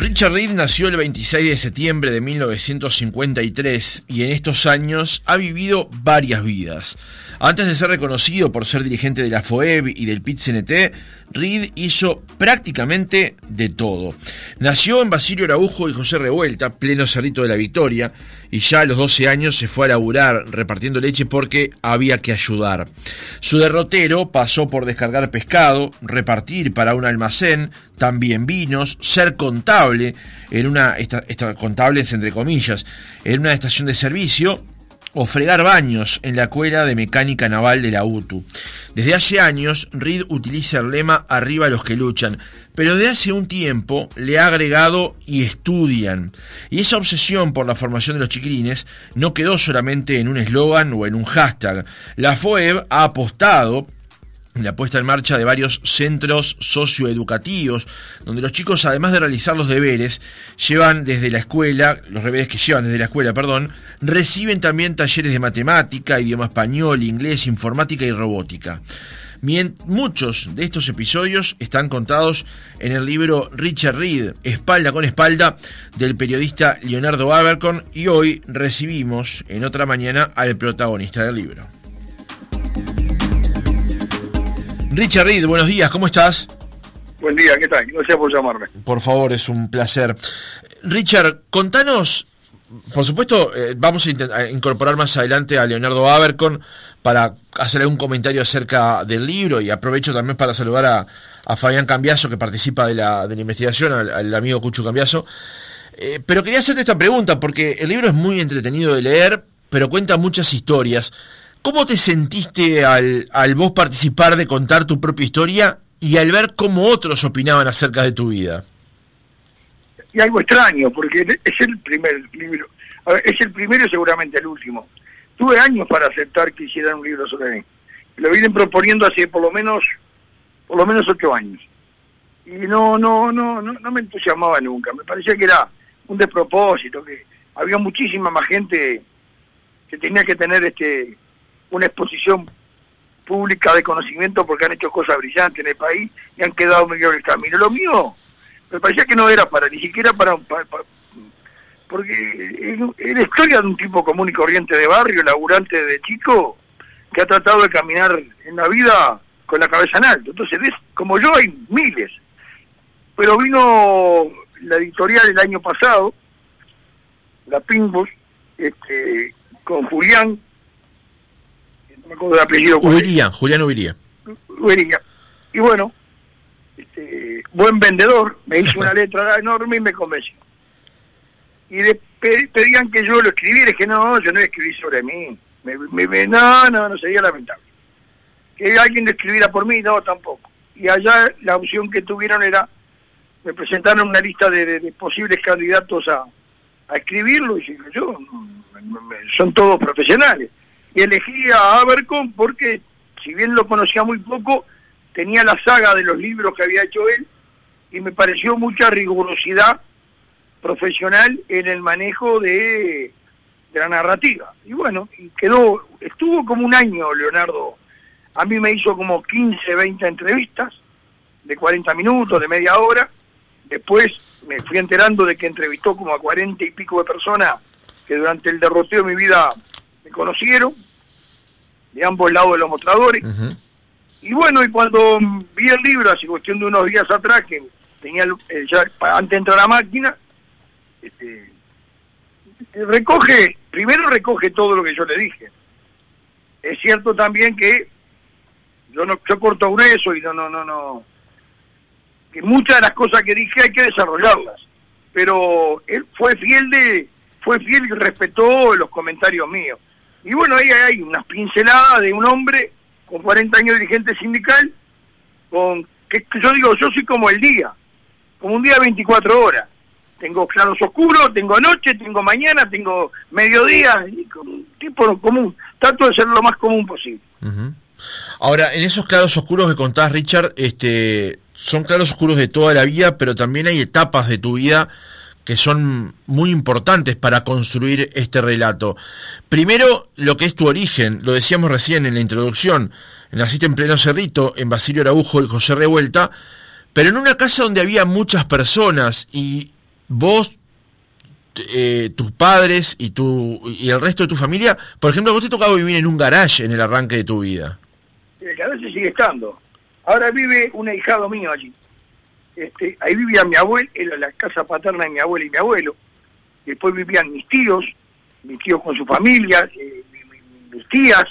Richard Reed nació el 26 de septiembre de 1953 y en estos años ha vivido varias vidas. Antes de ser reconocido por ser dirigente de la FOEB y del PIT-CNT, Reed hizo prácticamente de todo. Nació en Basilio Araujo y José Revuelta, pleno cerrito de la Victoria, y ya a los 12 años se fue a laburar repartiendo leche porque había que ayudar. Su derrotero pasó por descargar pescado, repartir para un almacén, también vinos, ser contable en una esta, contables entre comillas, en una estación de servicio o fregar baños en la Escuela de Mecánica Naval de la UTU. Desde hace años, Reed utiliza el lema Arriba los que luchan, pero de hace un tiempo le ha agregado y estudian. Y esa obsesión por la formación de los chiquilines no quedó solamente en un eslogan o en un hashtag. La FOEB ha apostado la puesta en marcha de varios centros socioeducativos, donde los chicos, además de realizar los deberes, llevan desde la escuela, los deberes que llevan desde la escuela, perdón, reciben también talleres de matemática, idioma español, inglés, informática y robótica. Muchos de estos episodios están contados en el libro Richard Reed, espalda con espalda, del periodista Leonardo Abercorn, y hoy recibimos en otra mañana al protagonista del libro. Richard Reed, buenos días, ¿cómo estás? Buen día, ¿qué tal? Gracias por llamarme. Por favor, es un placer. Richard, contanos, por supuesto, eh, vamos a, incorporar más adelante a Leonardo Abercon para hacer algún comentario acerca del libro y aprovecho también para saludar a, Fabián Cambiaso, que participa de la, de la investigación, al, amigo Cucho Cambiaso. Eh, pero quería hacerte esta pregunta, porque el libro es muy entretenido de leer, pero cuenta muchas historias. ¿Cómo te sentiste al, al vos participar de contar tu propia historia y al ver cómo otros opinaban acerca de tu vida? Y algo extraño, porque es el primer libro, es el primero y seguramente el último. Tuve años para aceptar que hicieran un libro sobre mí. Lo vienen proponiendo hace por lo menos, por lo menos ocho años. Y no, no, no, no, no me entusiasmaba nunca. Me parecía que era un despropósito, que había muchísima más gente que tenía que tener este una exposición pública de conocimiento porque han hecho cosas brillantes en el país y han quedado medio en el camino. Lo mío me parecía que no era para, ni siquiera para, porque es la historia de un tipo común y corriente de barrio, laburante de chico, que ha tratado de caminar en la vida con la cabeza en alto. Entonces, como yo hay miles. Pero vino la editorial el año pasado, la Pimbus, este, con Julián, me acuerdo del apellido. Ubiría, Julián Ubiría. Ubiría. Y bueno, este, buen vendedor, me hizo una letra enorme y me convenció. Y de, pedían que yo lo escribiera, y que no, yo no escribí sobre mí. Me, me, no, no, no, sería lamentable. Que alguien lo escribiera por mí, no, tampoco. Y allá la opción que tuvieron era, me presentaron una lista de, posibles candidatos a, a escribirlo, y yo, son todos profesionales y elegí a Abercon porque, si bien lo conocía muy poco, tenía la saga de los libros que había hecho él y me pareció mucha rigurosidad profesional en el manejo de, la narrativa. Y bueno, y quedó, estuvo como un año Leonardo, a mí me hizo como 15, 20 entrevistas de 40 minutos, de media hora, después me fui enterando de que entrevistó como a 40 y pico de personas que durante el derroteo de mi vida me conocieron de ambos lados de los mostradores. Y bueno, y cuando vi el libro, hace cuestión de unos días atrás, que tenía ya antes de entrar a la máquina, este, recoge, primero recoge todo lo que yo le dije. Es cierto también que yo no yo corto grueso y no no no no que muchas de las cosas que dije hay que desarrollarlas pero él fue fiel de fue fiel y respetó los comentarios míos y bueno, ahí hay unas pinceladas de un hombre con 40 años dirigente sindical, con que yo digo, yo soy como el día, como un día de 24 horas. Tengo claros oscuros, tengo noche, tengo mañana, tengo mediodía, y tipo común. Trato de ser lo más común posible. Ahora, en esos claros oscuros que contás, Richard, este, son claros oscuros de toda la vida, pero también hay etapas de tu vida que son muy importantes para construir este relato. Primero, lo que es tu origen, lo decíamos recién en la introducción, naciste en pleno Cerrito, en Basilio Araujo y José Revuelta, pero en una casa donde había muchas personas y vos, eh, tus padres y tu y el resto de tu familia, por ejemplo, vos te tocaba vivir en un garage en el arranque de tu vida. El garage sigue estando. Ahora vive un ahijado mío allí. Este, ahí vivía mi abuelo, era la casa paterna de mi abuelo y mi abuelo. Después vivían mis tíos, mis tíos con su familia, eh, mis tías,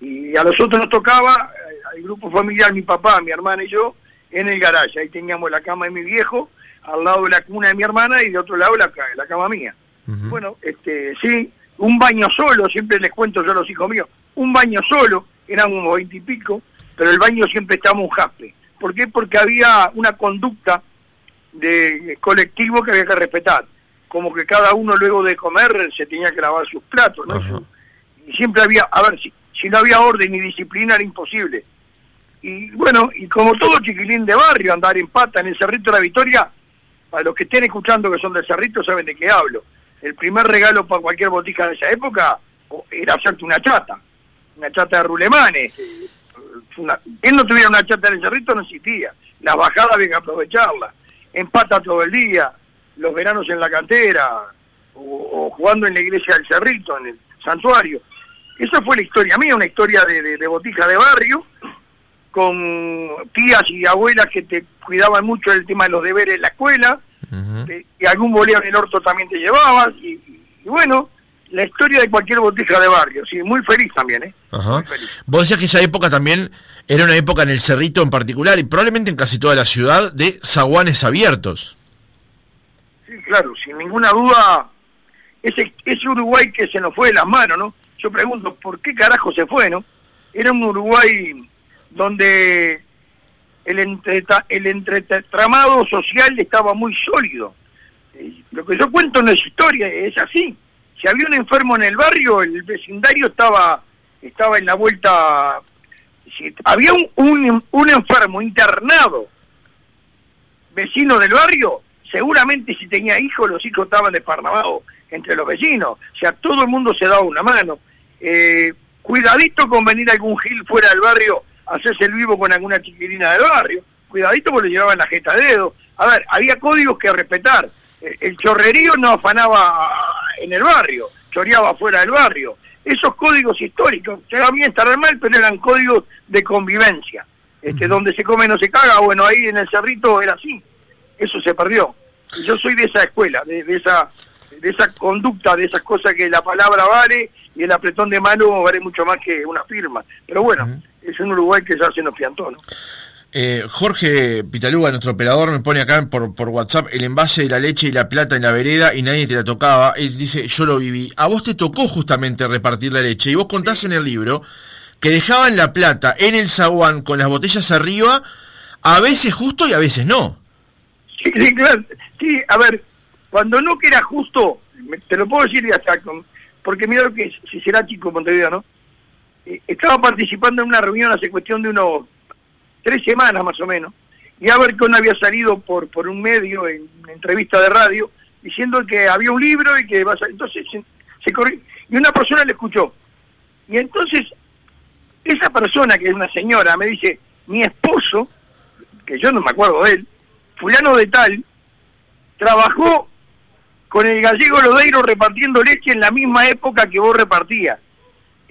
y a nosotros nos tocaba, al grupo familiar, mi papá, mi hermana y yo, en el garaje. Ahí teníamos la cama de mi viejo, al lado de la cuna de mi hermana y de otro lado la, la cama mía. Bueno, este, sí, un baño solo, siempre les cuento yo a los hijos míos, un baño solo, eran unos veintipico, pero el baño siempre estaba un jaspe. ¿Por qué? Porque había una conducta de colectivo que había que respetar. Como que cada uno luego de comer se tenía que lavar sus platos, ¿no? Y siempre había, a ver, si, si no había orden y disciplina era imposible. Y bueno, y como todo chiquilín de barrio, andar en pata en el Cerrito de la Victoria, para los que estén escuchando que son del Cerrito saben de qué hablo. El primer regalo para cualquier botica de esa época era hacerte una chata, una chata de rulemanes. Una, él no tuviera una chata en el Cerrito no existía. Las bajadas había que aprovecharla. En pata todo el día, los veranos en la cantera, o, o jugando en la iglesia del Cerrito, en el santuario. Esa fue la historia mía, una historia de, de, de botica de barrio, con tías y abuelas que te cuidaban mucho del tema de los deberes en la escuela, uh -huh. y algún boleo en el orto también te llevabas, y, y, bueno, la historia de cualquier botica de barrio, sí, muy feliz también, ¿eh? Ajá. Feliz. Vos decías que esa época también era una época en el Cerrito en particular, y probablemente en casi toda la ciudad, de zaguanes abiertos. Sí, claro, sin ninguna duda, ese, ese Uruguay que se nos fue de las manos, ¿no? Yo pregunto, ¿por qué carajo se fue, no? Era un Uruguay donde el, entreta, el entretramado social estaba muy sólido. Eh, lo que yo cuento no es historia, es así. Si había un enfermo en el barrio, el vecindario estaba estaba en la vuelta. Si había un, un, enfermo internado, vecino del barrio, seguramente si tenía hijos, los hijos estaban desparnamados entre los vecinos. O sea, todo el mundo se daba una mano. Eh, cuidadito con venir algún gil fuera del barrio hacerse el vivo con alguna chiquilina del barrio. Cuidadito porque le llevaban la jeta de dedo. A ver, había códigos que respetar. El chorrerío no afanaba en el barrio, choreaba fuera del barrio. Esos códigos históricos, llega bien estar mal, pero eran códigos de convivencia. Este, donde se come no se caga, bueno, ahí en el cerrito era así. Eso se perdió. Y yo soy de esa escuela, de, de esa de esa conducta, de esas cosas que la palabra vale y el apretón de mano vale mucho más que una firma. Pero bueno, uh -huh. es un Uruguay que ya se nos piantó, ¿no? Eh, Jorge Pitaluga, nuestro operador, me pone acá por, WhatsApp el envase de la leche y la plata en la vereda y nadie te la tocaba. Él dice, yo lo viví. A vos te tocó justamente repartir la leche y vos contás en el libro que dejaban la plata en el zaguán con las botellas arriba, a veces justo y a veces no. Sí, a ver, cuando no que justo, te lo puedo decir ya está, porque mira lo que es, si será chico Montevideo, ¿no? Eh, estaba participando en una reunión hace cuestión de unos tres semanas más o menos, y a ver que uno había salido por por un medio en una entrevista de radio diciendo que había un libro y que va a salir. Entonces se, se corrió, y una persona le escuchó. Y entonces esa persona, que es una señora, me dice, mi esposo, que yo no me acuerdo de él, fulano de tal, trabajó con el gallego Lodeiro repartiendo leche en la misma época que vos repartías.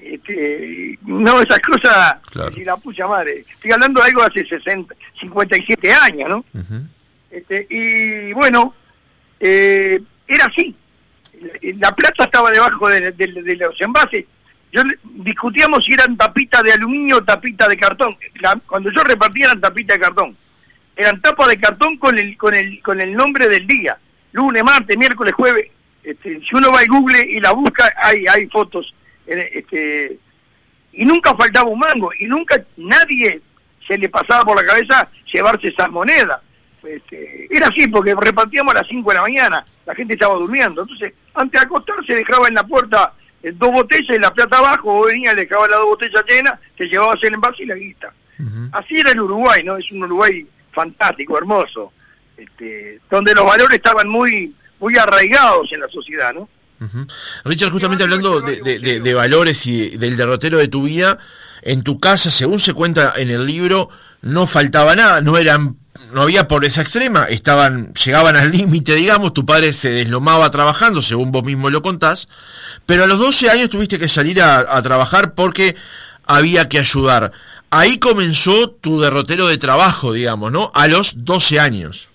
Este, no, esas cosas, claro. si la pucha madre. Estoy hablando de algo de hace 60, 57 años, ¿no? Uh -huh. este, y bueno, eh, era así. La plata estaba debajo de, de, de, los envases. Yo discutíamos si eran tapitas de aluminio o tapitas de cartón. La, cuando yo repartía eran tapitas de cartón. Eran tapas de cartón con el, con el, con el nombre del día lunes, martes, miércoles, jueves. Este, si uno va a Google y la busca, hay, hay fotos. Este, y nunca faltaba un mango, y nunca nadie se le pasaba por la cabeza llevarse esas monedas. Este, era así, porque repartíamos a las 5 de la mañana, la gente estaba durmiendo. Entonces, antes de acostarse, dejaba en la puerta eh, dos botellas y la plata abajo, o venía, le dejaba las dos botellas llenas, te llevabas el envase y la guita. Uh -huh. Así era el Uruguay, ¿no? Es un Uruguay fantástico, hermoso este, donde los valores estaban muy muy arraigados en la sociedad, ¿no? Uh -huh. Richard, justamente hablando de, de, de, de, valores y del derrotero de tu vida, en tu casa, según se cuenta en el libro, no faltaba nada, no eran no había pobreza extrema, estaban, llegaban al límite, digamos, tu padre se deslomaba trabajando, según vos mismo lo contás, pero a los 12 años tuviste que salir a, trabajar porque había que ayudar. Ahí comenzó tu derrotero de trabajo, digamos, ¿no? A los 12 años.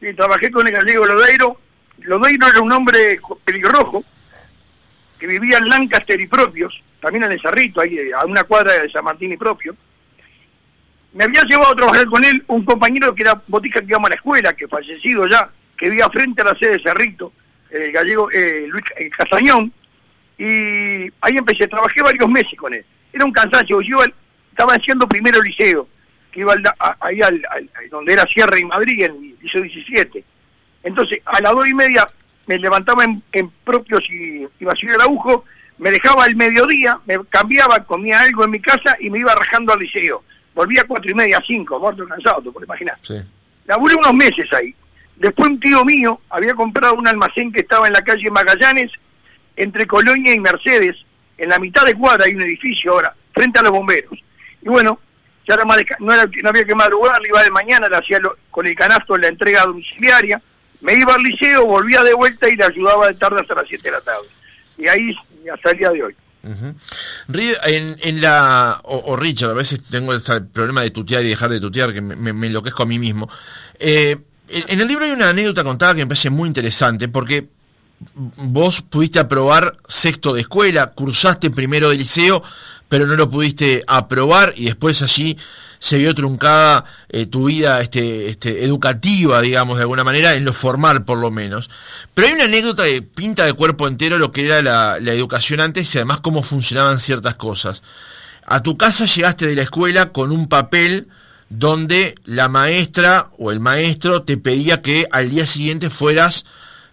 Sí, trabajé con el gallego Lodeiro. Lodeiro era un hombre pelirrojo que vivía en Lancaster y propios, también en el Cerrito, ahí a una cuadra de San Martín y propio me había llevado a trabajar con él un compañero que era botica que íbamos a la escuela, que fallecido ya, que vivía frente a la sede de Cerrito, el gallego eh, Luis Castañón, y ahí empecé, trabajé varios meses con él. Era un cansancio, yo estaba haciendo primero liceo, que iba ahí al, donde era Sierra y Madrid, en el liceo 17. Entonces, a las dos y media me levantaba en, propios y, iba a el agujo, me dejaba el mediodía, me cambiaba, comía algo en mi casa y me iba rajando al liceo volví a cuatro y media, cinco, muerto cansado, te puedes imaginar. Sí. Laburé unos meses ahí. Después un tío mío había comprado un almacén que estaba en la calle Magallanes, entre Colonia y Mercedes, en la mitad de cuadra hay un edificio ahora, frente a los bomberos. Y bueno, ya era no, había que madrugar, iba de mañana, le hacía con el canasto la entrega domiciliaria, me iba al liceo, volvía de vuelta y le ayudaba de tarde hasta las 7 de la tarde. Y ahí hasta el de hoy en, en, la. O, Richard, a veces tengo este problema de tutear y dejar de tutear, que me, me enloquezco a mí mismo. Eh, en, el libro hay una anécdota contada que me parece muy interesante, porque vos pudiste aprobar sexto de escuela, cursaste primero de liceo, pero no lo pudiste aprobar y después allí se vio truncada eh, tu vida este, este, educativa, digamos, de alguna manera, en lo formal por lo menos. Pero hay una anécdota que pinta de cuerpo entero lo que era la, la educación antes y además cómo funcionaban ciertas cosas. A tu casa llegaste de la escuela con un papel donde la maestra o el maestro te pedía que al día siguiente fueras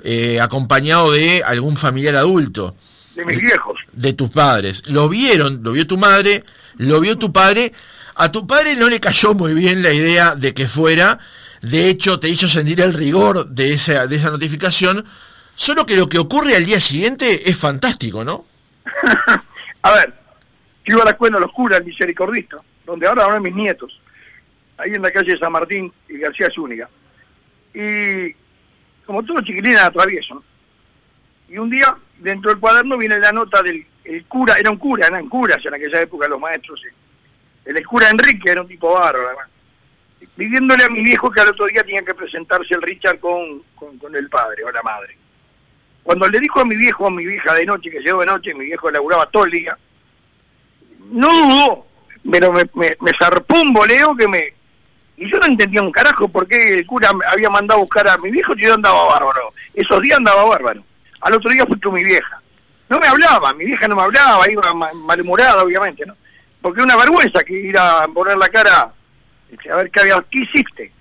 eh, acompañado de algún familiar adulto. De mis viejos. De tus padres. Lo vieron, lo vio tu madre, lo vio tu padre, a tu padre no le cayó muy bien la idea de que fuera, de hecho te hizo sentir el rigor de esa, de esa notificación, solo que lo que ocurre al día siguiente es fantástico, ¿no? a ver, yo iba a la escuela los curas, el misericordista, donde ahora van mis nietos, ahí en la calle San Martín y García Zúñiga. Y como todos los chiquilines atravieso, y un día dentro del cuaderno viene la nota del el cura, era un cura, eran curas en aquella época los maestros, el cura Enrique era un tipo bárbaro, Viviéndole a mi viejo que al otro día tenía que presentarse el Richard con, con, el padre o la madre. Cuando le dijo a mi viejo, a mi vieja de noche, que llegó de noche, mi viejo laburaba todo el día, no dudó, pero me, me, me zarpó un boleo que me... Y yo no entendía un carajo por qué el cura había mandado a buscar a mi viejo y yo andaba bárbaro. Esos días andaba bárbaro. Al otro día fui con mi vieja. No me hablaba, mi vieja no me hablaba, iba malhumorada, obviamente, ¿no? Porque una vergüenza que ir a poner la cara este, a ver qué, había, qué hiciste.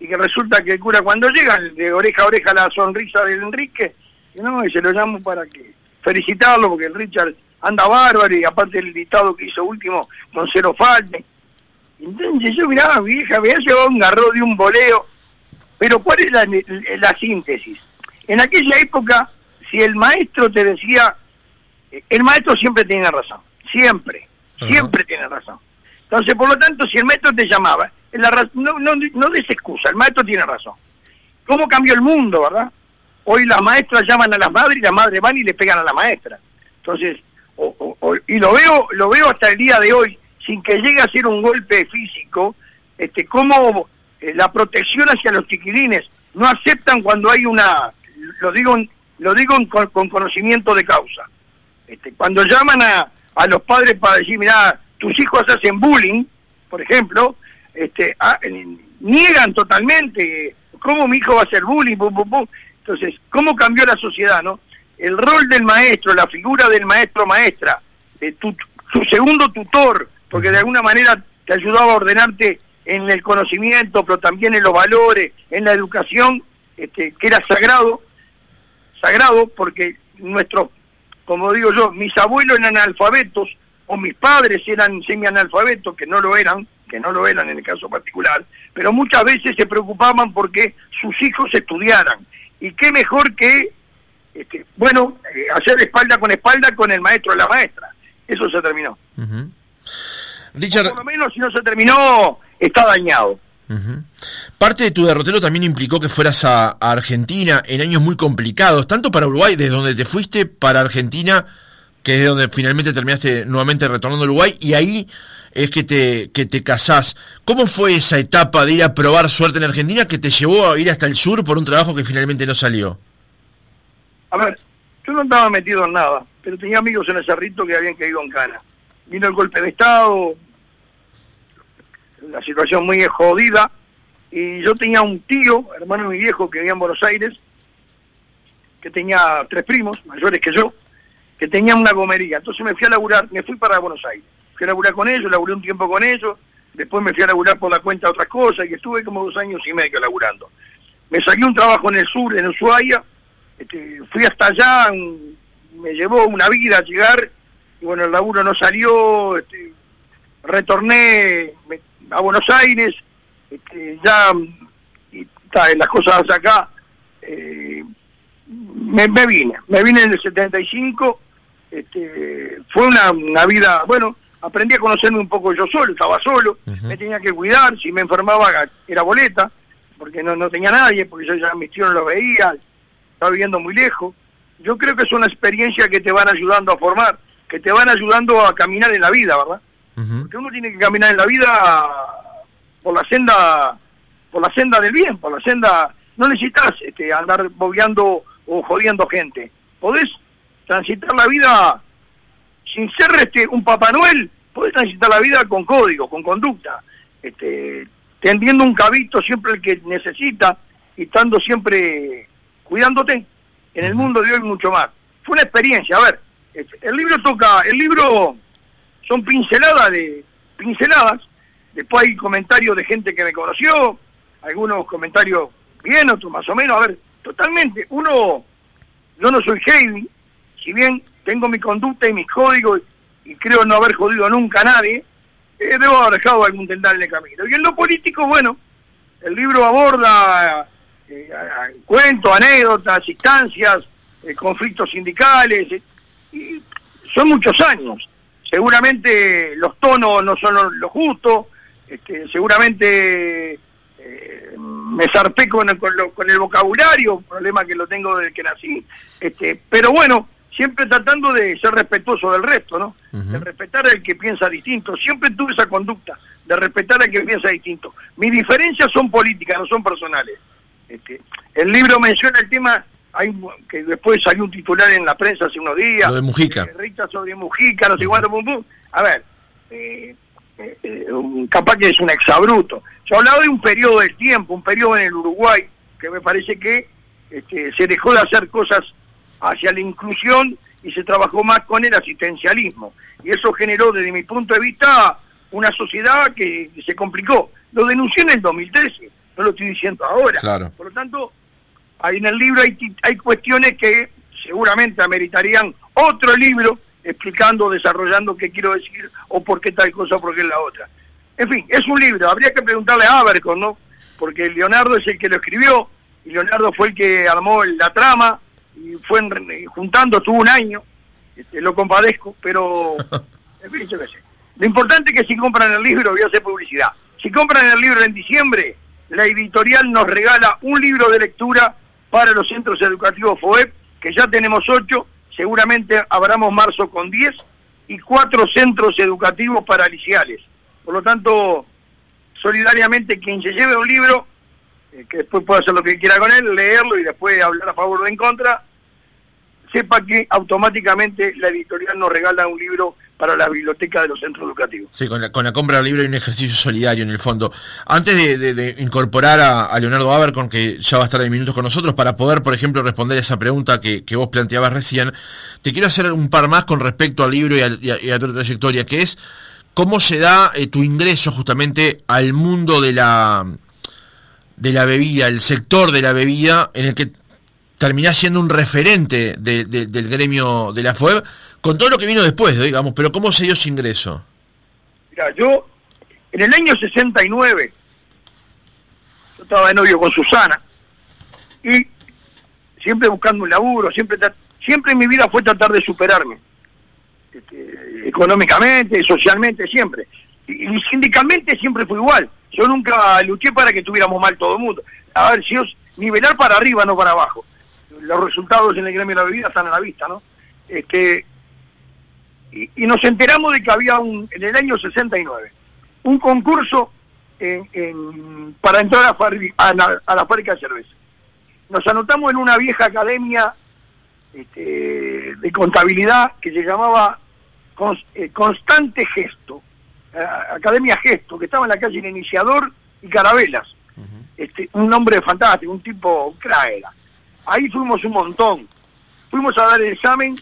Y que resulta que el cura cuando llega, de oreja a oreja la sonrisa de Enrique, y no, y se lo llamo para que felicitarlo, porque el Richard anda bárbaro y aparte el dictado que hizo último con cero falte. Entonces yo miraba vieja, me llevado un garro de un boleo. Pero ¿cuál es la, la síntesis? En aquella época, si el maestro te decía, el maestro siempre tenía razón, siempre Siempre tiene razón. Entonces, por lo tanto, si el maestro te llamaba, la no, no, no des excusa, el maestro tiene razón. ¿Cómo cambió el mundo, verdad? Hoy las maestras llaman a las madres y las madres van y le pegan a la maestra. Entonces, y lo veo, lo veo hasta el día de hoy, sin que llegue a ser un golpe físico, este, cómo eh, la protección hacia los chiquilines no aceptan cuando hay una, lo digo, lo digo con, con conocimiento de causa. Este, cuando llaman a, a los padres para decir, mira, tus hijos hacen bullying, por ejemplo, este, ah, niegan totalmente cómo mi hijo va a hacer bullying, entonces, ¿cómo cambió la sociedad, no? El rol del maestro, la figura del maestro maestra, de tu, su segundo tutor, porque de alguna manera te ayudaba a ordenarte en el conocimiento, pero también en los valores, en la educación, este, que era sagrado, sagrado porque nuestros como digo yo, mis abuelos eran analfabetos o mis padres eran semianalfabetos, que no lo eran, que no lo eran en el caso particular, pero muchas veces se preocupaban porque sus hijos estudiaran. Y qué mejor que, este, bueno, eh, hacer espalda con espalda con el maestro o la maestra. Eso se terminó. Richard... por lo menos si no se terminó, está dañado. Parte de tu derrotero también implicó que fueras a, Argentina en años muy complicados, tanto para Uruguay, desde donde te fuiste, para Argentina, que es donde finalmente terminaste nuevamente retornando a Uruguay, y ahí es que te, que te casás. ¿Cómo fue esa etapa de ir a probar suerte en Argentina que te llevó a ir hasta el sur por un trabajo que finalmente no salió? A ver, yo no estaba metido en nada, pero tenía amigos en el Cerrito que habían caído en cana. Vino el golpe de Estado, la situación muy jodida, y yo tenía un tío, hermano de mi viejo, que vivía en Buenos Aires, que tenía tres primos, mayores que yo, que tenía una gomería. Entonces me fui a laburar, me fui para Buenos Aires. Fui a laburar con ellos, laburé un tiempo con ellos, después me fui a laburar por la cuenta de otras cosas, y estuve como dos años y medio laburando. Me salió un trabajo en el sur, en Ushuaia, este, fui hasta allá, me llevó una vida llegar, y bueno, el laburo no salió, este, retorné, a Buenos Aires, este, ya y, las cosas acá, eh, me, vine, me vine en el 75, este, fue una, una vida, bueno, aprendí a conocerme un poco yo solo, estaba solo, me tenía que cuidar, si me enfermaba era boleta, porque no, no tenía nadie, porque yo ya mis tíos no lo veía, estaba viviendo muy lejos. Yo creo que es una experiencia que te van ayudando a formar, que te van ayudando a caminar en la vida, ¿verdad? Porque uno tiene que caminar en la vida por la senda por la senda del bien, por la senda... No necesitas este, andar bobeando o jodiendo gente. Podés transitar la vida sin ser este, un Papá Noel, podés transitar la vida con código, con conducta, este, tendiendo un cabito siempre el que necesita y estando siempre cuidándote. En el mundo de hoy mucho más. Fue una experiencia, a ver, el libro toca, el libro son pinceladas de pinceladas. Después hay comentarios de gente que me conoció, algunos comentarios bien, otros más o menos. A ver, totalmente. Uno, yo no soy heavy, si bien tengo mi conducta y mis códigos y creo no haber jodido nunca a nadie, eh, debo haber dejado algún tendal en el camino. Y en lo político, bueno, el libro aborda eh, cuentos, anécdotas, instancias, eh, conflictos sindicales, y son muchos años seguramente los tonos no son los justos, este, seguramente eh, me zarpé con, con, el vocabulario, problema que lo tengo desde que nací, este, pero bueno, siempre tratando de ser respetuoso del resto, ¿no? De respetar al que piensa distinto. Siempre tuve esa conducta de respetar al que piensa distinto. Mis diferencias son políticas, no son personales. Este, el libro menciona el tema hay que después salió un titular en la prensa hace unos días. Lo de Mujica. Eh, sobre Mujica, no sé cuánto, pum, pum. A ver, eh, eh, capaz que es un exabruto. Yo hablaba de un periodo de tiempo, un periodo en el Uruguay, que me parece que este, se dejó de hacer cosas hacia la inclusión y se trabajó más con el asistencialismo. Y eso generó, desde mi punto de vista, una sociedad que se complicó. Lo denuncié en el 2013, no lo estoy diciendo ahora. Claro. Por lo tanto, Ahí en el libro hay, hay cuestiones que seguramente ameritarían otro libro explicando, desarrollando qué quiero decir o por qué tal cosa o por qué la otra. En fin, es un libro, habría que preguntarle a Abercon, ¿no? Porque Leonardo es el que lo escribió, y Leonardo fue el que armó la trama, y fue juntando, tuvo un año, este, lo compadezco, pero, en fin, yo qué sé. Lo importante es que si compran el libro, voy a hacer publicidad, si compran el libro en diciembre, la editorial nos regala un libro de lectura para los centros educativos FOEP, que ya tenemos ocho, seguramente abramos marzo con diez, y cuatro centros educativos paraliciales. Por lo tanto, solidariamente quien se lleve un libro, eh, que después pueda hacer lo que quiera con él, leerlo y después hablar a favor o en contra, sepa que automáticamente la editorial nos regala un libro para la biblioteca de los centros educativos. Sí, con la, con la compra del libro hay un ejercicio solidario en el fondo. Antes de, incorporar a, Leonardo Abercon, que ya va a estar en minutos con nosotros, para poder, por ejemplo, responder a esa pregunta que, vos planteabas recién, te quiero hacer un par más con respecto al libro y a, tu trayectoria, que es cómo se da eh, tu ingreso justamente al mundo de la de la bebida, el sector de la bebida en el que terminás siendo un referente del gremio de la FUEB, con todo lo que vino después, digamos, pero ¿cómo se dio ese ingreso? Mira, yo, en el año 69, yo estaba de novio con Susana, y siempre buscando un laburo, siempre siempre en mi vida fue tratar de superarme, este, económicamente, socialmente, siempre. Y, y, sindicalmente siempre fue igual. Yo nunca luché para que estuviéramos mal todo el mundo. A ver, si os nivelar para arriba, no para abajo. Los resultados en el gremio de la bebida están a la vista, ¿no? Este, y, y nos enteramos de que había un, en el año 69 un concurso en, en, para entrar a, la, a la fábrica de cerveza. Nos anotamos en una vieja academia este, de contabilidad que se llamaba Cons- eh, Constante Gesto, eh, Academia Gesto, que estaba en la calle El Iniciador y Carabelas. este, un nombre fantástico, un tipo crack era. Ahí fuimos un montón. Fuimos a dar el examen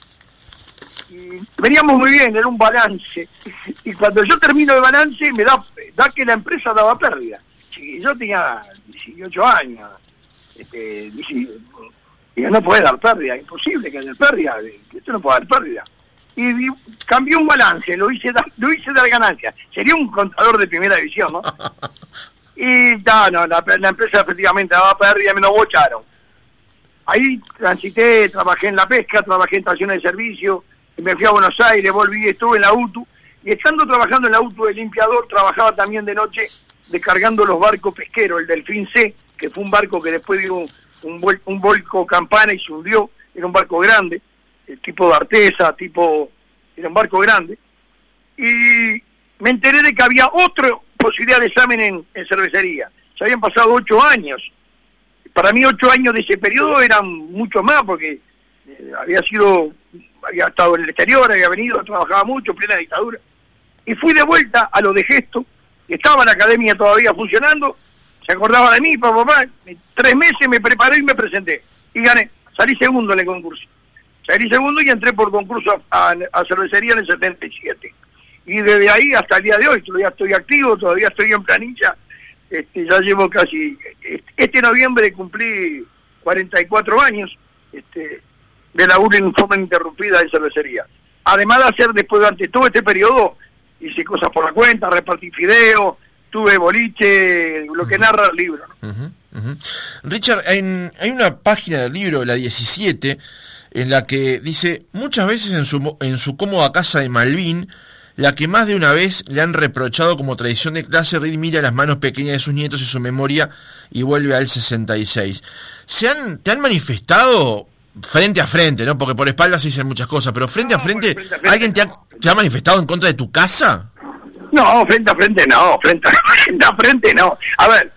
y veníamos muy bien, era un balance. Y cuando yo termino el balance, me da, da que la empresa daba pérdida. Y yo tenía 18 años. Este, digo, no puede dar pérdida, imposible que haya pérdida, esto no puede dar pérdida. Y di- cambió un balance, lo hice, dar, lo hice dar ganancias. Sería un contador de primera división, ¿no? Y no, no, la, la empresa efectivamente daba pérdida y me lo bocharon. Ahí transité, trabajé en la pesca, trabajé en estaciones de servicio, me fui a Buenos Aires, volví, estuve en la UTU, y estando trabajando en la UTU de limpiador, trabajaba también de noche descargando los barcos pesqueros, el Delfín C, que fue un barco que después dio un, volco campana y se hundió, era un barco grande, eh, tipo de artesa, tipo, era un barco grande, y me enteré de que había otra posibilidad de examen en, en cervecería. Se habían pasado ocho años. Para mí ocho años de ese periodo eran mucho más porque eh, había sido, había estado en el exterior, había venido, trabajaba mucho, plena dictadura. Y fui de vuelta a lo de gesto, estaba la academia todavía funcionando, se acordaba de mí, papá, papá, tres meses me preparé y me presenté. Y gané, salí segundo en el concurso. Salí segundo y entré por concurso a cervecería en el 77 y desde ahí hasta el día de hoy todavía estoy activo, todavía estoy en planilla, este, ya llevo casi, este, noviembre cumplí 44 años este, de laburo en forma interrumpida de cervecería. Además de hacer después durante todo este periodo, hice cosas por la cuenta, repartí fideos, tuve boliche, lo que narra el libro. ¿no? Ujú, ujú. Richard, en- hay una página del libro, la 17, en la que dice, muchas veces en su, en su cómoda casa de Malvin, la que más de una vez le han reprochado como tradición de clase, Reed mira las manos pequeñas de sus nietos y su memoria y vuelve al 66. ¿Se han, ¿Te han manifestado frente a frente, no? Porque por espaldas se dicen muchas cosas, pero frente a frente, frente a frente ¿alguien te ha, te ha manifestado en contra de tu casa? No, frente a frente no, frente a frente, a frente no. A ver,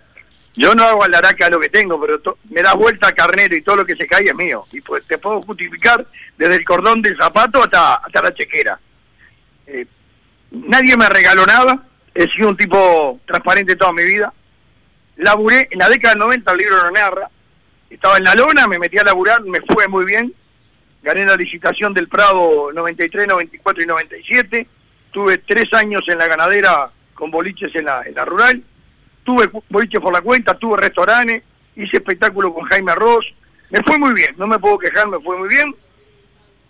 yo no hago alaraca lo que tengo, pero to- me das vuelta carnero y todo lo que se cae es mío. Y pues te puedo justificar desde el cordón del zapato hasta, hasta la chequera. Nadie me regaló nada, he sido un tipo transparente toda mi vida. Laburé, en la década del 90 el libro no narra, estaba en la lona, me metí a laburar, me fue muy bien, gané la licitación del Prado 93, 94 y 97, tuve tres años en la ganadera con boliches en la, rural, tuve boliches por la cuenta, tuve restaurantes, hice espectáculo con Jaime Ross, me fue muy bien, no me puedo quejar, me fue muy bien,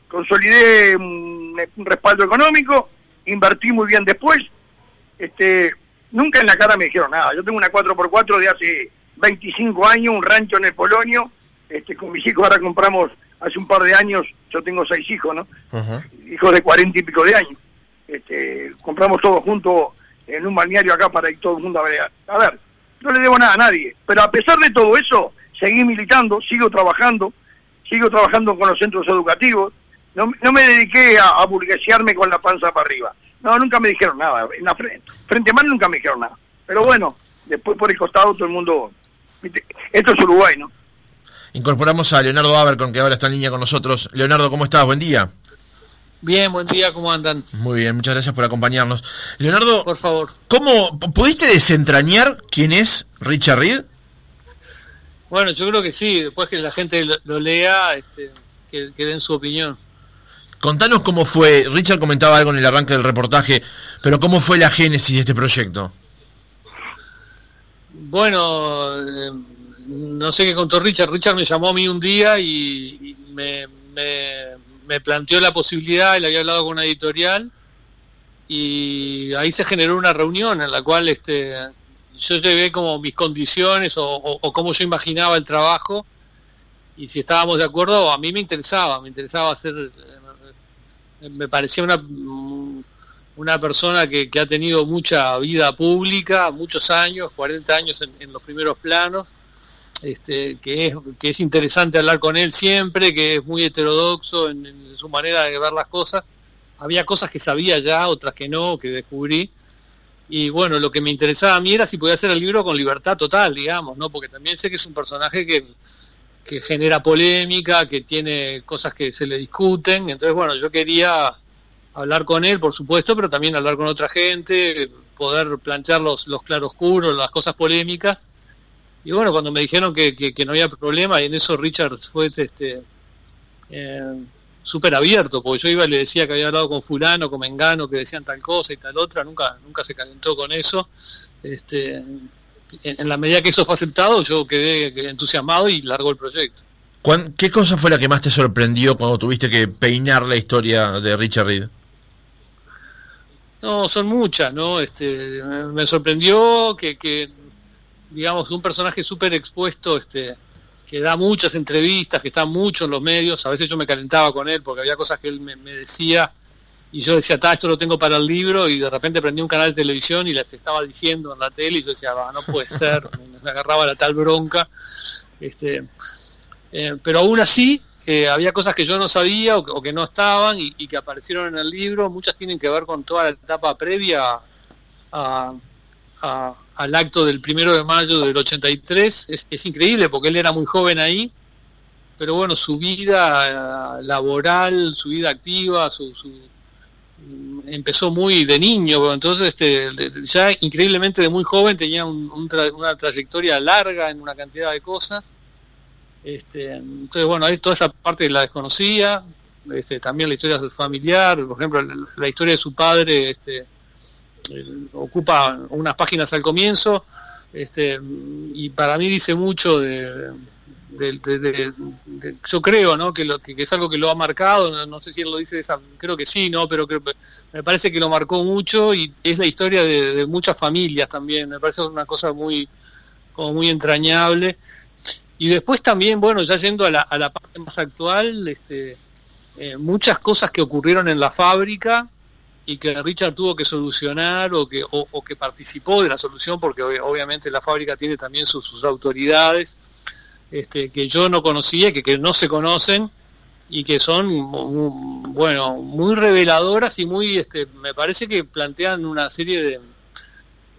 consolidé un, un respaldo económico, invertí muy bien después, este, nunca en la cara me dijeron nada, yo tengo una 4x4 de hace 25 años, un rancho en el Polonio, este, con mis hijos ahora compramos hace un par de años, yo tengo seis hijos, ¿no? Hijos de cuarenta y pico de años. Este, compramos todos juntos en un balneario acá para ir todo el mundo a ver. A ver, no le debo nada a nadie, pero a pesar de todo eso, seguí militando, sigo trabajando, sigo trabajando con los centros educativos, no, no me dediqué a, a burguesearme con la panza para arriba. No, nunca me dijeron nada, en la frente, frente a mano nunca me dijeron nada. Pero bueno, después por el costado todo el mundo, esto es Uruguay, ¿no? Incorporamos a Leonardo Abercon, que ahora está en línea con nosotros. Leonardo, ¿cómo estás? Buen día. Bien, buen día, ¿cómo andan? Muy bien, muchas gracias por acompañarnos. Leonardo, Por favor. ¿cómo pudiste desentrañar quién es Richard Reed? Bueno, yo creo que sí, después que la gente lo, lo lea, este, que, que den su opinión. Contanos cómo fue, Richard comentaba algo en el arranque del reportaje, pero cómo fue la génesis de este proyecto. Bueno, eh, no sé qué contó Richard. Richard me llamó a mí un día y, me, me, planteó la posibilidad, él había hablado con una editorial y ahí se generó una reunión en la cual este, yo llevé como mis condiciones o, o, o cómo yo imaginaba el trabajo y si estábamos de acuerdo, a mí me interesaba, me interesaba hacer, me parecía una, una persona que, ha tenido mucha vida pública, muchos años, 40 años en, los primeros planos, este, que, es, que es interesante hablar con él siempre, que es muy heterodoxo en, su manera de ver las cosas. Había cosas que sabía ya, otras que no, que descubrí. Y bueno, lo que me interesaba a mí era si podía hacer el libro con libertad total, digamos, ¿no? Porque también sé que es un personaje que, que genera polémica, que tiene cosas que se le discuten. Entonces, bueno, yo quería hablar con él, por supuesto, pero también hablar con otra gente, poder plantear los, claroscuros, las cosas polémicas. Y bueno, cuando me dijeron que, que, no había problema, y en eso Richard fue este, eh, súper abierto, porque yo iba y le decía que había hablado con fulano, con Mengano, que decían tal cosa y tal otra, nunca, nunca se calentó con eso. Este, en, la medida que eso fue aceptado, yo quedé entusiasmado y largó el proyecto. ¿Qué cosa fue la que más te sorprendió cuando tuviste que peinar la historia de Richard Reed? No, son muchas, ¿no? Este, me sorprendió que, que digamos, un personaje súper expuesto, este, que da muchas entrevistas, que está mucho en los medios, a veces yo me calentaba con él porque había cosas que él me, decía y yo decía, esto lo tengo para el libro y de repente prendí un canal de televisión y les estaba diciendo en la tele y yo decía, no puede ser, me agarraba la tal bronca. Este, eh, pero aún así, había cosas que yo no sabía o que, no estaban y, que aparecieron en el libro. Muchas tienen que ver con toda la etapa previa al acto del primero de mayo del 83. Es, es increíble porque él era muy joven ahí, pero bueno, su vida eh, laboral, su vida activa, su, mm, empezó muy de niño, entonces este, ya increíblemente de muy joven tenía una trayectoria larga en una cantidad de cosas. Este, entonces, bueno, ahí toda esa parte la desconocía, este, también la historia familiar, por ejemplo, la historia de su padre este, ocupa unas páginas al comienzo, este, y para mí dice mucho de, yo creo ¿no? que, lo, que, es algo que lo ha marcado, no, sé si él lo dice de esa, creo que sí, no, pero me parece que lo marcó mucho y es la historia de, muchas familias también, me parece una cosa muy como muy entrañable. Y después también, bueno, ya yendo a la, a la parte más actual, este, eh, muchas cosas que ocurrieron en la fábrica y que Richard tuvo que solucionar o, que participó de la solución, porque obviamente la fábrica tiene también sus, autoridades este, que yo no conocía, que, que no se conocen y que son, bueno, muy reveladoras y muy, este, me parece que plantean una serie de,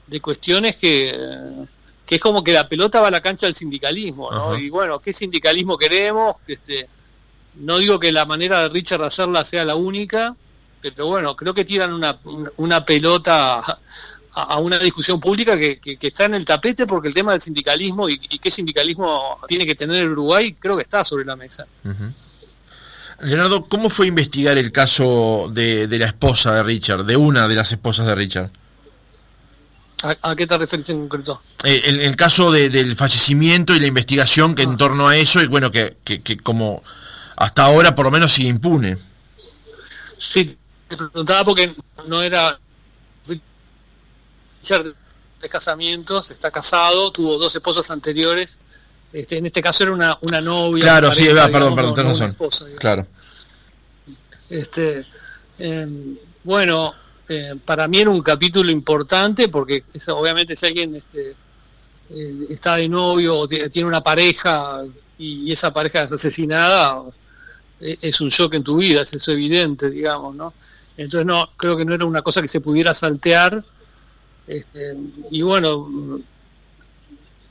de cuestiones que que es como que la pelota va a la cancha del sindicalismo, ¿no? Y bueno, ¿qué sindicalismo queremos? Este, no digo que la manera de Richard hacerla sea la única, pero bueno, creo que tiran una, una pelota a, una discusión pública que, está en el tapete porque el tema del sindicalismo y, qué sindicalismo tiene que tener Uruguay creo que está sobre la mesa. Leonardo, ¿cómo fue investigar el caso de, de la esposa de Richard, de una de las esposas de Richard? ¿A, qué te refieres en concreto? Eh, el, caso del fallecimiento y la investigación que en ah. torno a eso, y bueno, que, que, como hasta ahora por lo menos sigue impune. Sí, te preguntaba porque no era De casamientos, está casado, tuvo dos esposas anteriores. Este, en este caso era una, una novia. Claro, sí, perdón, perdón, tenés razón. claro. Este, em, bueno, eh, para mí era un capítulo importante porque obviamente si alguien este, eh, está de novio o tiene una pareja y esa pareja es asesinada, eh, es un shock en tu vida, es eso evidente, digamos, ¿no? Entonces no, creo que no era una cosa que se pudiera saltear. Este, y bueno,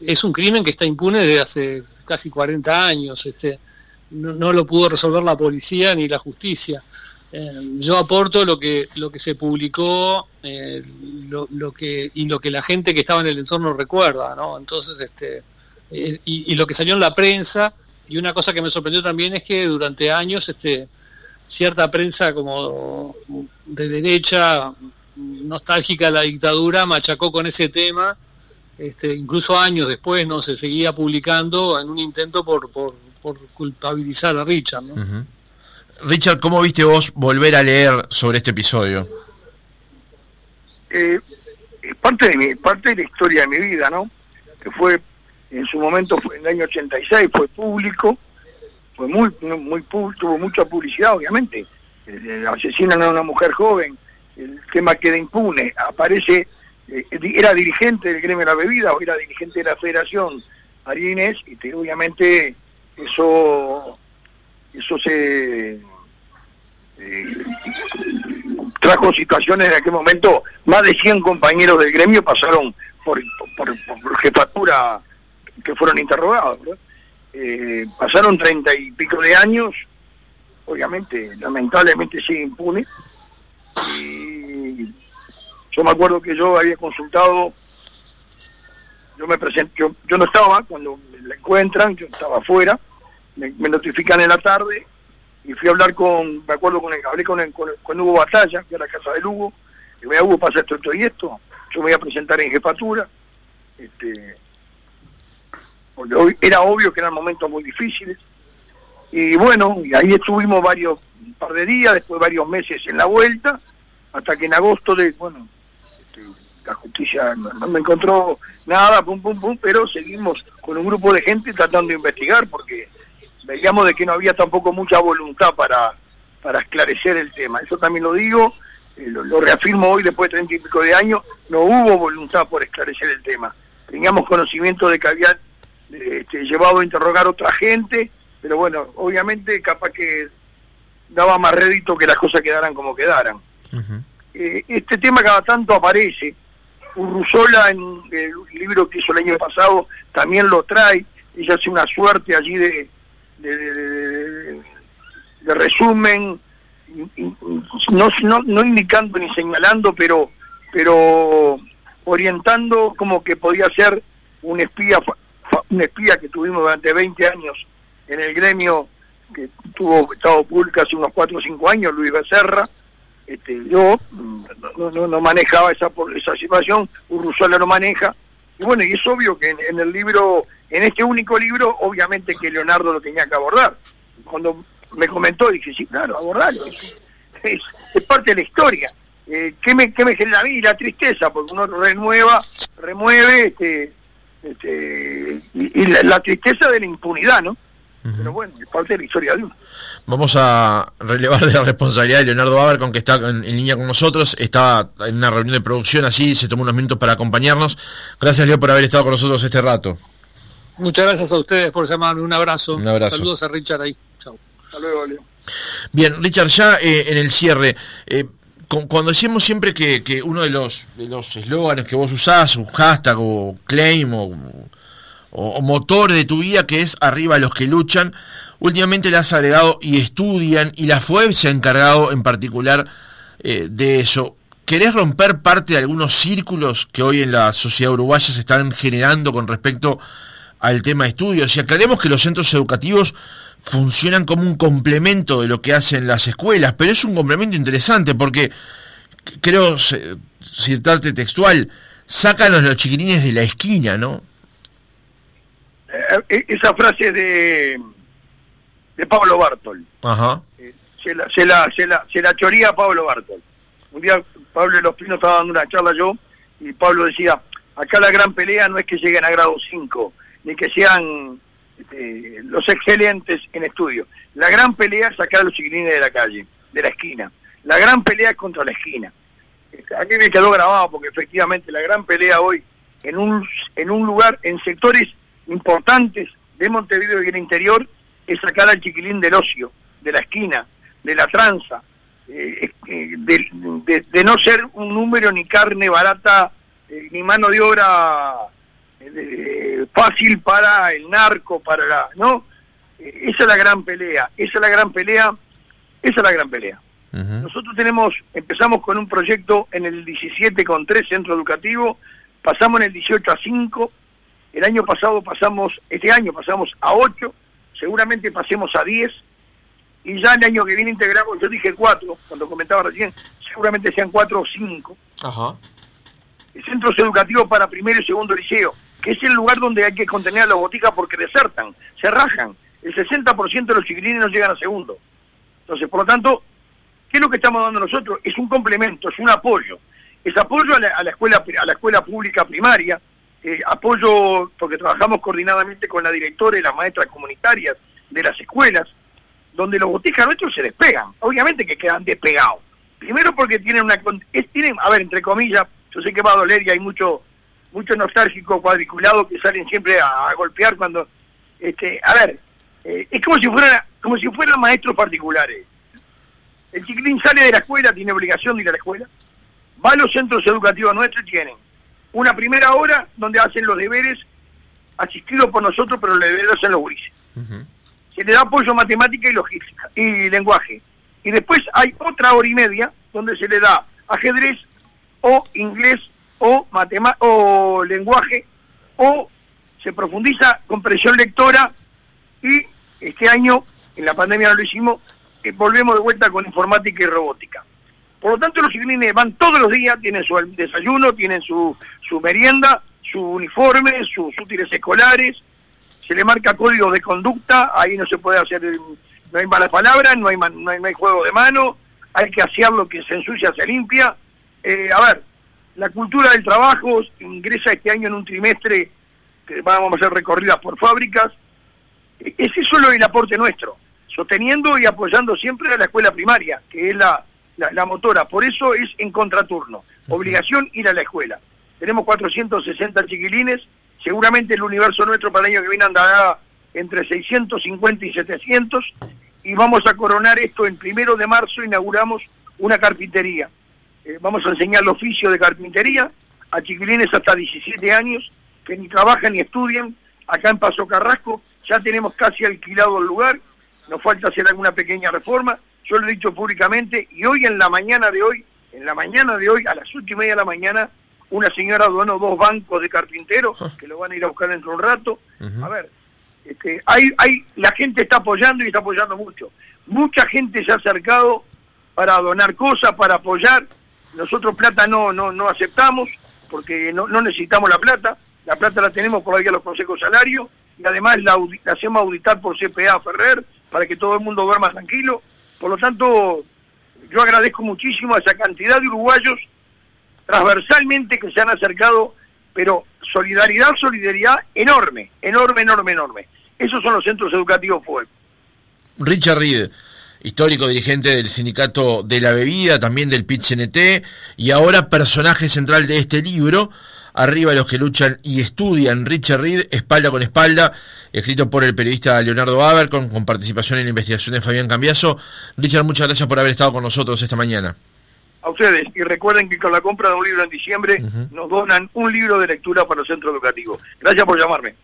es un crimen que está impune desde hace casi 40 años. Este, no, lo pudo resolver la policía ni la justicia. Eh, yo aporto lo que lo que se publicó eh, lo, que y lo que la gente que estaba en el entorno recuerda no entonces este eh, y, lo que salió en la prensa y una cosa que me sorprendió también es que durante años este cierta prensa como de derecha nostálgica de la dictadura machacó con ese tema este, incluso años después no se seguía publicando en un intento por, por, culpabilizar a Richard ¿no? Richard, ¿cómo viste vos volver a leer sobre este episodio? Eh, parte de mi, parte de la historia de mi vida, ¿no? Que fue, en su momento, fue en el año 86, fue público, fue muy, muy tuvo mucha publicidad, obviamente. Eh, asesinan a una mujer joven el tema queda impune, aparece, eh, era dirigente del gremio de la bebida o era dirigente de la federación Arines y obviamente eso eso se eh, trajo situaciones en aquel momento, más de 100 compañeros del gremio pasaron por, por, jefatura que fueron interrogados. Eh, pasaron treinta y pico de años, obviamente, lamentablemente sigue impune. Y yo me acuerdo que yo había consultado, yo me presenté, yo, no estaba cuando la encuentran, yo estaba afuera, me, notifican en la tarde y fui a hablar con, me acuerdo con el, hablé con, con, Hugo Batalla, que era la casa de Hugo, y me Hugo, pasa esto, esto y esto, yo me voy a presentar en jefatura, este, era obvio que eran momentos muy difíciles, y bueno, y ahí estuvimos varios, un par de días, después varios meses en la vuelta, hasta que en agosto de, bueno, este, la justicia no, me encontró nada, pum, pum, pum, pero seguimos con un grupo de gente tratando de investigar, porque veíamos de que no había tampoco mucha voluntad para, para esclarecer el tema. Eso también lo digo, eh, lo, reafirmo hoy después de treinta y pico de años, no hubo voluntad por esclarecer el tema. Teníamos conocimiento de que había este, llevado a interrogar a otra gente, pero bueno, obviamente capaz que daba más rédito que las cosas quedaran como quedaran. Eh, este tema cada tanto aparece. Urrusola en el libro que hizo el año pasado también lo trae. Ella hace una suerte allí de, resumen, no indicando ni señalando, pero, pero orientando como que podía ser un espía, un espía que tuvimos durante 20 años en el gremio que tuvo Estado Público hace unos 4 o 5 años, Luis Becerra. Este, yo no, no, no manejaba esa, esa situación, Urruzola lo maneja. Y bueno, y es obvio que en el libro en este único libro, obviamente que Leonardo lo tenía que abordar. Cuando me comentó, dije, sí, claro, abordarlo. Es, parte de la historia. Eh, ¿qué, me, ¿Qué me genera a? La tristeza, porque uno renueva, remueve, este, este, y, la, tristeza de la impunidad, ¿no? Pero bueno, es parte de la historia de uno. Vamos a relevar de la responsabilidad de Leonardo Abercon, que está en, en, línea con nosotros. Estaba en una reunión de producción así, se tomó unos minutos para acompañarnos. Gracias, Leo, por haber estado con nosotros este rato. Muchas gracias a ustedes por llamarme. Un abrazo. Un abrazo. Saludos a Richard ahí. Chao. Hasta luego, Leo. Bien, Richard, ya eh, en el cierre, eh, cuando decimos siempre que, uno de los de los eslóganes que vos usás, un hashtag o claim o, motor de tu vida, que es arriba los que luchan, últimamente le has agregado y estudian, y la FUEB se ha encargado en particular eh, de eso. ¿Querés romper parte de algunos círculos que hoy en la sociedad uruguaya se están generando con respecto al tema de estudios y aclaremos que los centros educativos funcionan como un complemento de lo que hacen las escuelas, pero es un complemento interesante porque creo citarte textual, sácanos los chiquilines de la esquina, ¿no? Eh, eh, esa frase de de Pablo Bartol. Ajá. Eh, se la, se la, se la, se la choría a Pablo Bartol. Un día Pablo de los Pinos estaba dando una charla yo y Pablo decía, acá la gran pelea no es que lleguen a grado 5, ni que sean este, los excelentes en estudio. La gran pelea es sacar a los chiquilines de la calle, de la esquina. La gran pelea es contra la esquina. Aquí me quedó grabado porque efectivamente la gran pelea hoy en un, en un lugar, en sectores importantes de Montevideo y el interior, es sacar al chiquilín del ocio, de la esquina, de la tranza, eh, eh, de, no ser un número ni carne barata, eh, ni mano de obra fácil para el narco, para la, ¿no? Esa es la gran pelea, esa es la gran pelea, esa es la gran pelea. Nosotros tenemos, empezamos con un proyecto en el 17 con tres centros educativos, pasamos en el 18 a 5, el año pasado pasamos, este año pasamos a 8, seguramente pasemos a 10, y ya el año que viene integramos, yo dije 4, cuando comentaba recién, seguramente sean 4 o 5. Ajá. Centros educativos para primero y segundo liceo que es el lugar donde hay que contener a las boticas porque desertan, se rajan. El 60% de los chiquilines no llegan a segundo. Entonces, por lo tanto, ¿qué es lo que estamos dando nosotros? Es un complemento, es un apoyo. Es apoyo a la, escuela a la escuela pública primaria, eh, apoyo porque trabajamos coordinadamente con la directora y las maestras comunitarias de las escuelas, donde los boticas nuestros se despegan. Obviamente que quedan despegados, Primero porque tienen una... Es, tienen, a ver, entre comillas, yo sé que va a doler y hay mucho mucho nostálgico cuadriculado que salen siempre a, golpear cuando... este A ver, eh, es como si fuera como si fueran maestros particulares. El chiquilín sale de la escuela, tiene obligación de ir a la escuela, va a los centros educativos nuestros y tienen una primera hora donde hacen los deberes asistidos por nosotros, pero los deberes hacen los gurises. Se le da apoyo matemática y logística y lenguaje. Y después hay otra hora y media donde se le da ajedrez o inglés o, o lenguaje o se profundiza con presión lectora y este año, en la pandemia no lo hicimos, eh, volvemos de vuelta con informática y robótica. Por lo tanto, los chiquilines van todos los días, tienen su desayuno, tienen su, su merienda, su uniforme, sus útiles escolares, se le marca código de conducta, ahí no se puede hacer, no hay malas palabras, no hay, no hay, juego de mano, hay que hacer lo que se ensucia, se limpia. Eh, a ver, la cultura del trabajo ingresa este año en un trimestre que vamos a hacer recorridas por fábricas. Ese es solo el aporte nuestro, sosteniendo y apoyando siempre a la escuela primaria, que es la, la, motora. Por eso es en contraturno. Obligación ir a la escuela. Tenemos 460 chiquilines. Seguramente el universo nuestro para el año que viene andará entre 650 y 700. Y vamos a coronar esto en primero de marzo. Inauguramos una carpintería. Eh, vamos a enseñar el oficio de carpintería a chiquilines hasta 17 años que ni trabajan ni estudian. Acá en Paso Carrasco ya tenemos casi alquilado el lugar. Nos falta hacer alguna pequeña reforma yo lo he dicho públicamente y hoy en la mañana de hoy, en la mañana de hoy, a las ocho y media de la mañana, una señora donó dos bancos de carpinteros ah. que lo van a ir a buscar dentro de un rato. A ver, este, hay, hay, la gente está apoyando y está apoyando mucho. Mucha gente se ha acercado para donar cosas, para apoyar. Nosotros plata no, no, no aceptamos porque no, no necesitamos la plata. La plata la tenemos por ahí a los consejos salarios y además la, la hacemos auditar por CPA Ferrer para que todo el mundo duerma tranquilo. Por lo tanto, yo agradezco muchísimo a esa cantidad de uruguayos transversalmente que se han acercado, pero solidaridad, solidaridad enorme, enorme, enorme, enorme. Esos son los centros educativos FUEP. Richard Reed, histórico dirigente del sindicato de la bebida, también del PIT-CNT, y ahora personaje central de este libro, Arriba los que luchan y estudian. Richard Reed, espalda con espalda, escrito por el periodista Leonardo Abercon, con participación en la investigación de Fabián Cambiaso. Richard, muchas gracias por haber estado con nosotros esta mañana. A ustedes, y recuerden que con la compra de un libro en diciembre nos donan un libro de lectura para los centros educativos. Gracias por llamarme.